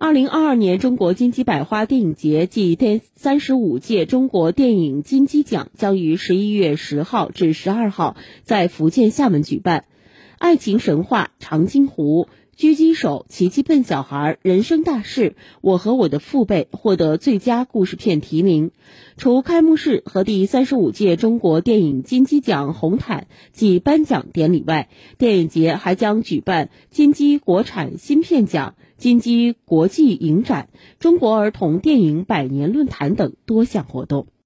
二零二二年中国金鸡百花电影节暨第三十五届中国电影金鸡奖将于十一月十号至十二号在福建厦门举办。爱情神话、长津湖、狙击手、奇迹笨小孩、人生大事、我和我的父辈获得最佳故事片提名。除开幕式和第三十五届中国电影金鸡奖红毯及颁奖典礼外，电影节还将举办金鸡国产新片奖。金鸡国际影展、中国儿童电影百年论坛等多项活动。